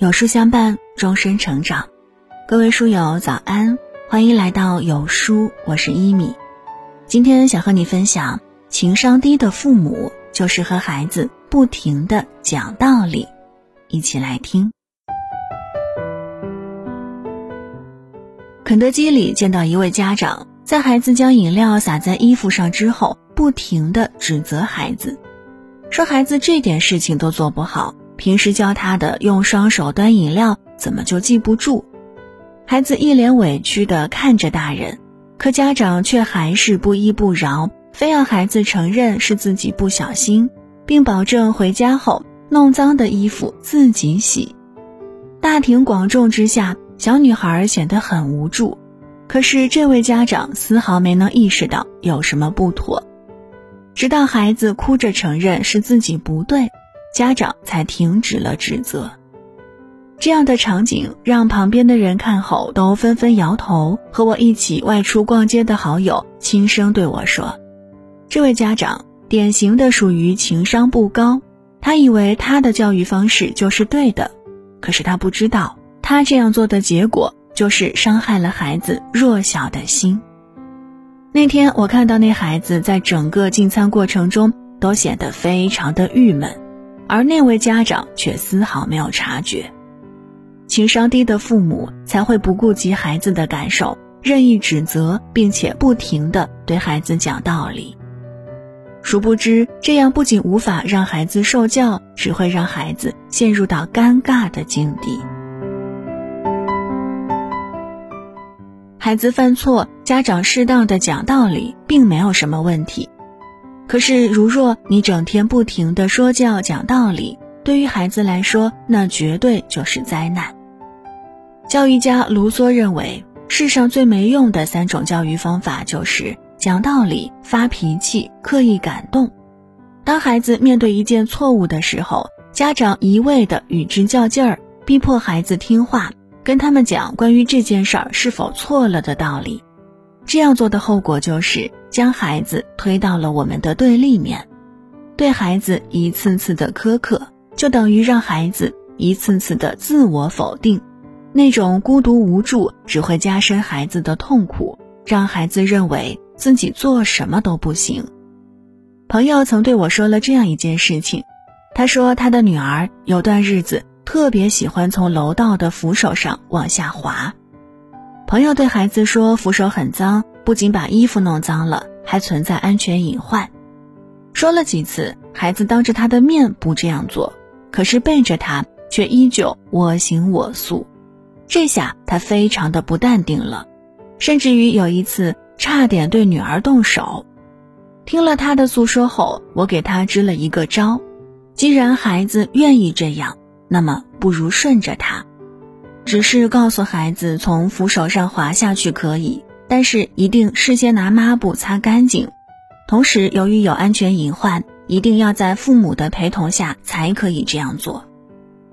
有书相伴，终身成长。各位书友早安，欢迎来到有书，我是一米。今天想和你分享，情商低的父母就是和孩子不停的讲道理。一起来听。肯德基里见到一位家长，在孩子将饮料洒在衣服上之后，不停的指责孩子，说孩子这点事情都做不好。平时教他的用双手端饮料，怎么就记不住？孩子一脸委屈地看着大人，可家长却还是不依不饶，非要孩子承认是自己不小心，并保证回家后弄脏的衣服自己洗。大庭广众之下，小女孩显得很无助。可是这位家长丝毫没能意识到有什么不妥，直到孩子哭着承认是自己不对。家长才停止了指责。这样的场景让旁边的人看后都纷纷摇头。和我一起外出逛街的好友轻声对我说：“这位家长典型的属于情商不高，他以为他的教育方式就是对的，可是他不知道，他这样做的结果就是伤害了孩子弱小的心。”那天我看到那孩子在整个进餐过程中都显得非常的郁闷。而那位家长却丝毫没有察觉，情商低的父母才会不顾及孩子的感受，任意指责，并且不停地对孩子讲道理。殊不知，这样不仅无法让孩子受教，只会让孩子陷入到尴尬的境地。孩子犯错，家长适当的讲道理，并没有什么问题。可是，如若你整天不停的说教、讲道理，对于孩子来说，那绝对就是灾难。教育家卢梭认为，世上最没用的三种教育方法就是讲道理、发脾气、刻意感动。当孩子面对一件错误的时候，家长一味的与之较劲儿，逼迫孩子听话，跟他们讲关于这件事儿是否错了的道理。这样做的后果就是将孩子推到了我们的对立面，对孩子一次次的苛刻，就等于让孩子一次次的自我否定，那种孤独无助只会加深孩子的痛苦，让孩子认为自己做什么都不行。朋友曾对我说了这样一件事情，他说他的女儿有段日子特别喜欢从楼道的扶手上往下滑。朋友对孩子说：“扶手很脏，不仅把衣服弄脏了，还存在安全隐患。”说了几次，孩子当着他的面不这样做，可是背着他却依旧我行我素。这下他非常的不淡定了，甚至于有一次差点对女儿动手。听了他的诉说后，我给他支了一个招：既然孩子愿意这样，那么不如顺着他。只是告诉孩子从扶手上滑下去可以，但是一定事先拿抹布擦干净。同时，由于有安全隐患，一定要在父母的陪同下才可以这样做。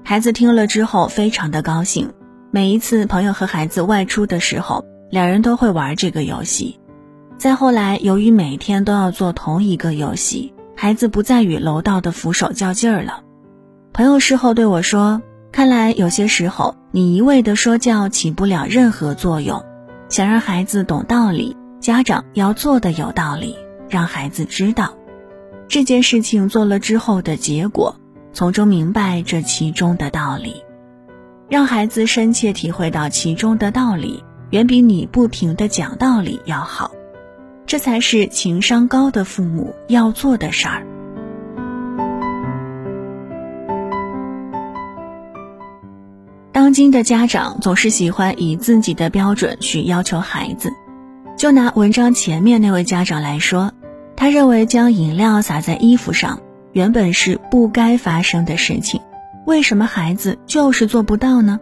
孩子听了之后非常的高兴。每一次朋友和孩子外出的时候，两人都会玩这个游戏。再后来，由于每天都要做同一个游戏，孩子不再与楼道的扶手较劲儿了。朋友事后对我说。看来有些时候，你一味的说教起不了任何作用。想让孩子懂道理，家长要做的有道理，让孩子知道这件事情做了之后的结果，从中明白这其中的道理，让孩子深切体会到其中的道理，远比你不停的讲道理要好。这才是情商高的父母要做的事儿。今的家长总是喜欢以自己的标准去要求孩子，就拿文章前面那位家长来说，他认为将饮料洒在衣服上原本是不该发生的事情，为什么孩子就是做不到呢？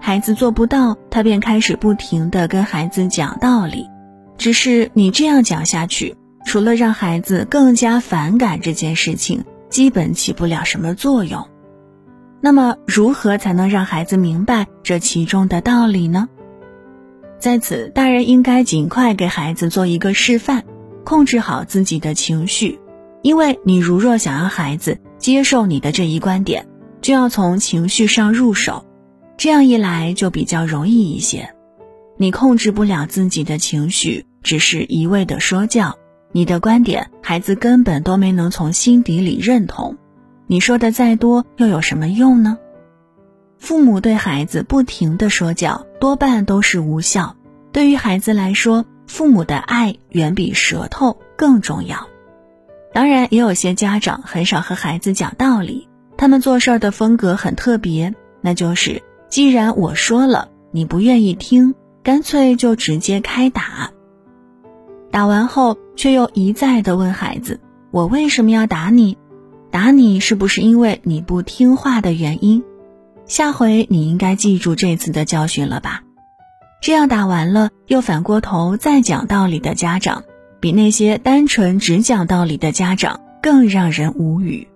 孩子做不到，他便开始不停地跟孩子讲道理，只是你这样讲下去，除了让孩子更加反感这件事情，基本起不了什么作用。那么，如何才能让孩子明白这其中的道理呢？在此，大人应该尽快给孩子做一个示范，控制好自己的情绪。因为你如若想让孩子接受你的这一观点，就要从情绪上入手，这样一来就比较容易一些。你控制不了自己的情绪，只是一味的说教，你的观点孩子根本都没能从心底里认同，你说的再多又有什么用呢？父母对孩子不停的说教，多半都是无效。对于孩子来说，父母的爱远比舌头更重要。当然，也有些家长很少和孩子讲道理，他们做事儿的风格很特别，那就是既然我说了，你不愿意听，干脆就直接开打。打完后，却又一再的问孩子：“我为什么要打你？打你是不是因为你不听话的原因？下回你应该记住这次的教训了吧？”这样打完了，又反过头再讲道理的家长。比那些单纯只讲道理的家长更让人无语。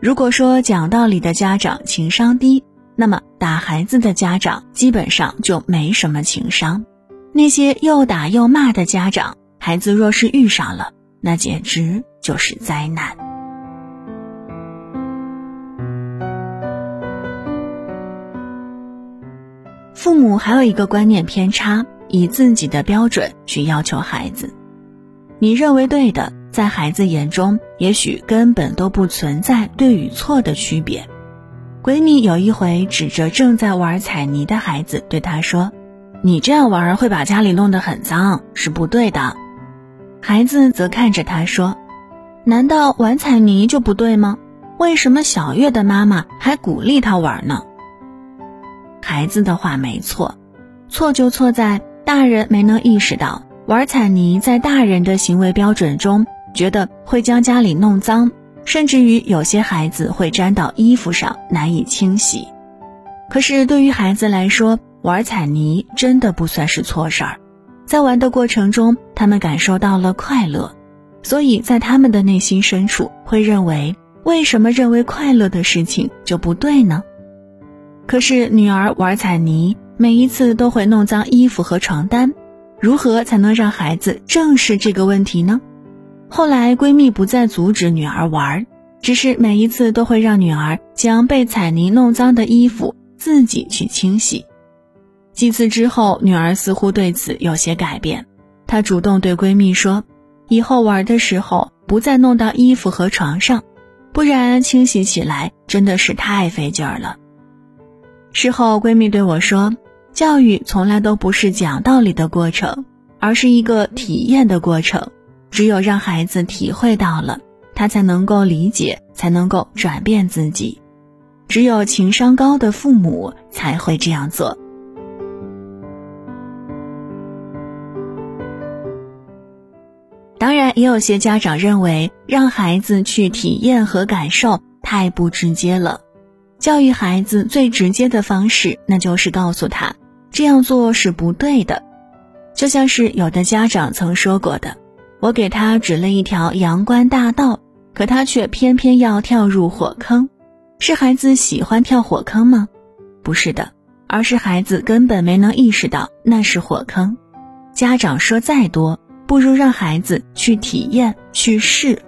如果说讲道理的家长情商低，那么打孩子的家长基本上就没什么情商。那些又打又骂的家长，孩子若是遇上了，那简直就是灾难。父母还有一个观念偏差，以自己的标准去要求孩子。你认为对的，在孩子眼中，也许根本都不存在对与错的区别。闺蜜有一回指着正在玩彩泥的孩子对他说：“你这样玩会把家里弄得很脏，是不对的。”孩子则看着他说：“难道玩彩泥就不对吗？为什么小月的妈妈还鼓励他玩呢？”孩子的话没错，错就错在大人没能意识到。玩彩泥在大人的行为标准中，觉得会将家里弄脏，甚至于有些孩子会粘到衣服上，难以清洗。可是对于孩子来说，玩彩泥真的不算是错事儿，在玩的过程中，他们感受到了快乐，所以在他们的内心深处会认为，为什么认为快乐的事情就不对呢？可是女儿玩彩泥，每一次都会弄脏衣服和床单。如何才能让孩子正视这个问题呢？后来闺蜜不再阻止女儿玩，只是每一次都会让女儿将被彩泥弄脏的衣服自己去清洗。几次之后，女儿似乎对此有些改变，她主动对闺蜜说：“以后玩的时候不再弄到衣服和床上，不然清洗起来真的是太费劲儿了。”事后，闺蜜对我说。教育从来都不是讲道理的过程，而是一个体验的过程。只有让孩子体会到了，他才能够理解，才能够转变自己。只有情商高的父母才会这样做。当然，也有些家长认为，让孩子去体验和感受太不直接了。教育孩子最直接的方式，那就是告诉他。这样做是不对的，就像是有的家长曾说过的：“我给他指了一条阳关大道，可他却偏偏要跳入火坑。”是孩子喜欢跳火坑吗？不是的，而是孩子根本没能意识到那是火坑。家长说再多，不如让孩子去体验、去试。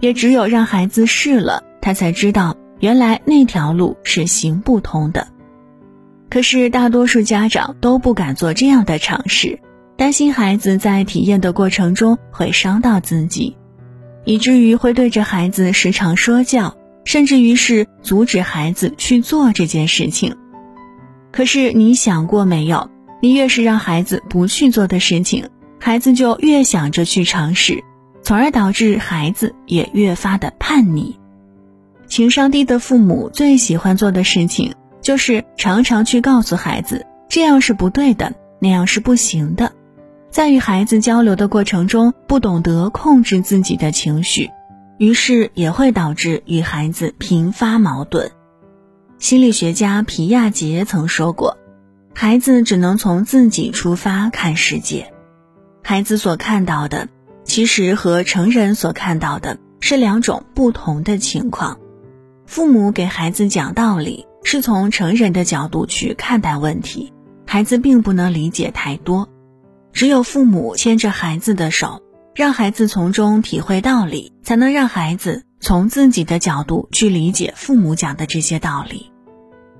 也只有让孩子试了，他才知道原来那条路是行不通的。可是大多数家长都不敢做这样的尝试，担心孩子在体验的过程中会伤到自己，以至于会对着孩子时常说教，甚至于是阻止孩子去做这件事情。可是你想过没有？你越是让孩子不去做的事情，孩子就越想着去尝试，从而导致孩子也越发的叛逆。情商低的父母最喜欢做的事情。就是常常去告诉孩子，这样是不对的，那样是不行的。在与孩子交流的过程中，不懂得控制自己的情绪，于是也会导致与孩子频发矛盾。心理学家皮亚杰曾说过：“孩子只能从自己出发看世界，孩子所看到的，其实和成人所看到的是两种不同的情况。父母给孩子讲道理。”是从成人的角度去看待问题，孩子并不能理解太多。只有父母牵着孩子的手，让孩子从中体会道理，才能让孩子从自己的角度去理解父母讲的这些道理。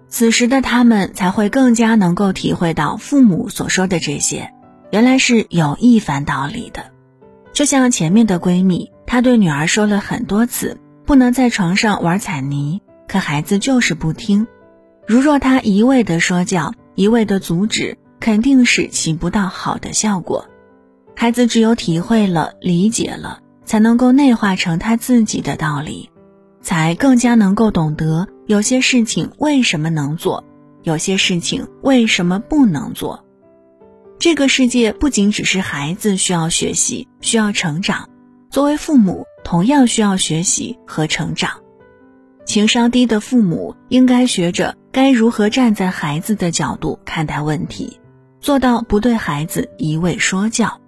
此时的他们才会更加能够体会到父母所说的这些，原来是有一番道理的。就像前面的闺蜜，她对女儿说了很多次不能在床上玩彩泥，可孩子就是不听。如若他一味的说教，一味的阻止，肯定是起不到好的效果。孩子只有体会了、理解了，才能够内化成他自己的道理。才更加能够懂得有些事情为什么能做，有些事情为什么不能做。这个世界不仅只是孩子需要学习、需要成长，作为父母同样需要学习和成长。情商低的父母应该学着该如何站在孩子的角度看待问题，做到不对孩子一味说教。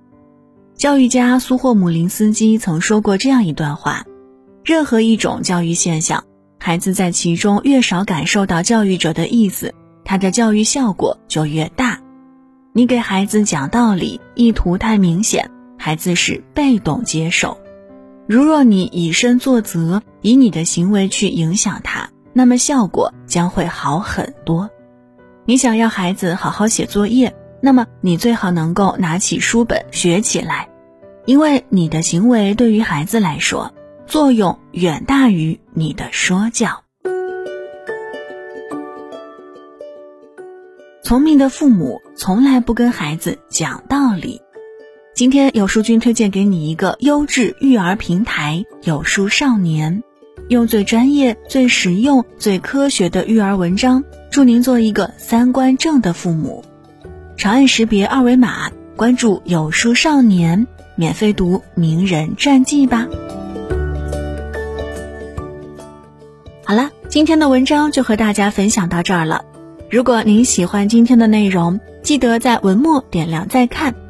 教育家苏霍姆林斯基曾说过这样一段话。任何一种教育现象，孩子在其中越少感受到教育者的意思，他的教育效果就越大。你给孩子讲道理，意图太明显，孩子是被动接受；如若你以身作则，以你的行为去影响他，那么效果将会好很多。你想要孩子好好写作业，那么你最好能够拿起书本学起来，因为你的行为对于孩子来说。作用远大于你的说教。聪明的父母从来不跟孩子讲道理。今天有书君推荐给你一个优质育儿平台——有书少年，用最专业、最实用、最科学的育儿文章，助您做一个三观正的父母。长按识别二维码，关注有书少年，免费读名人传记吧。好了，今天的文章就和大家分享到这儿了。如果您喜欢今天的内容，记得在文末点亮再看，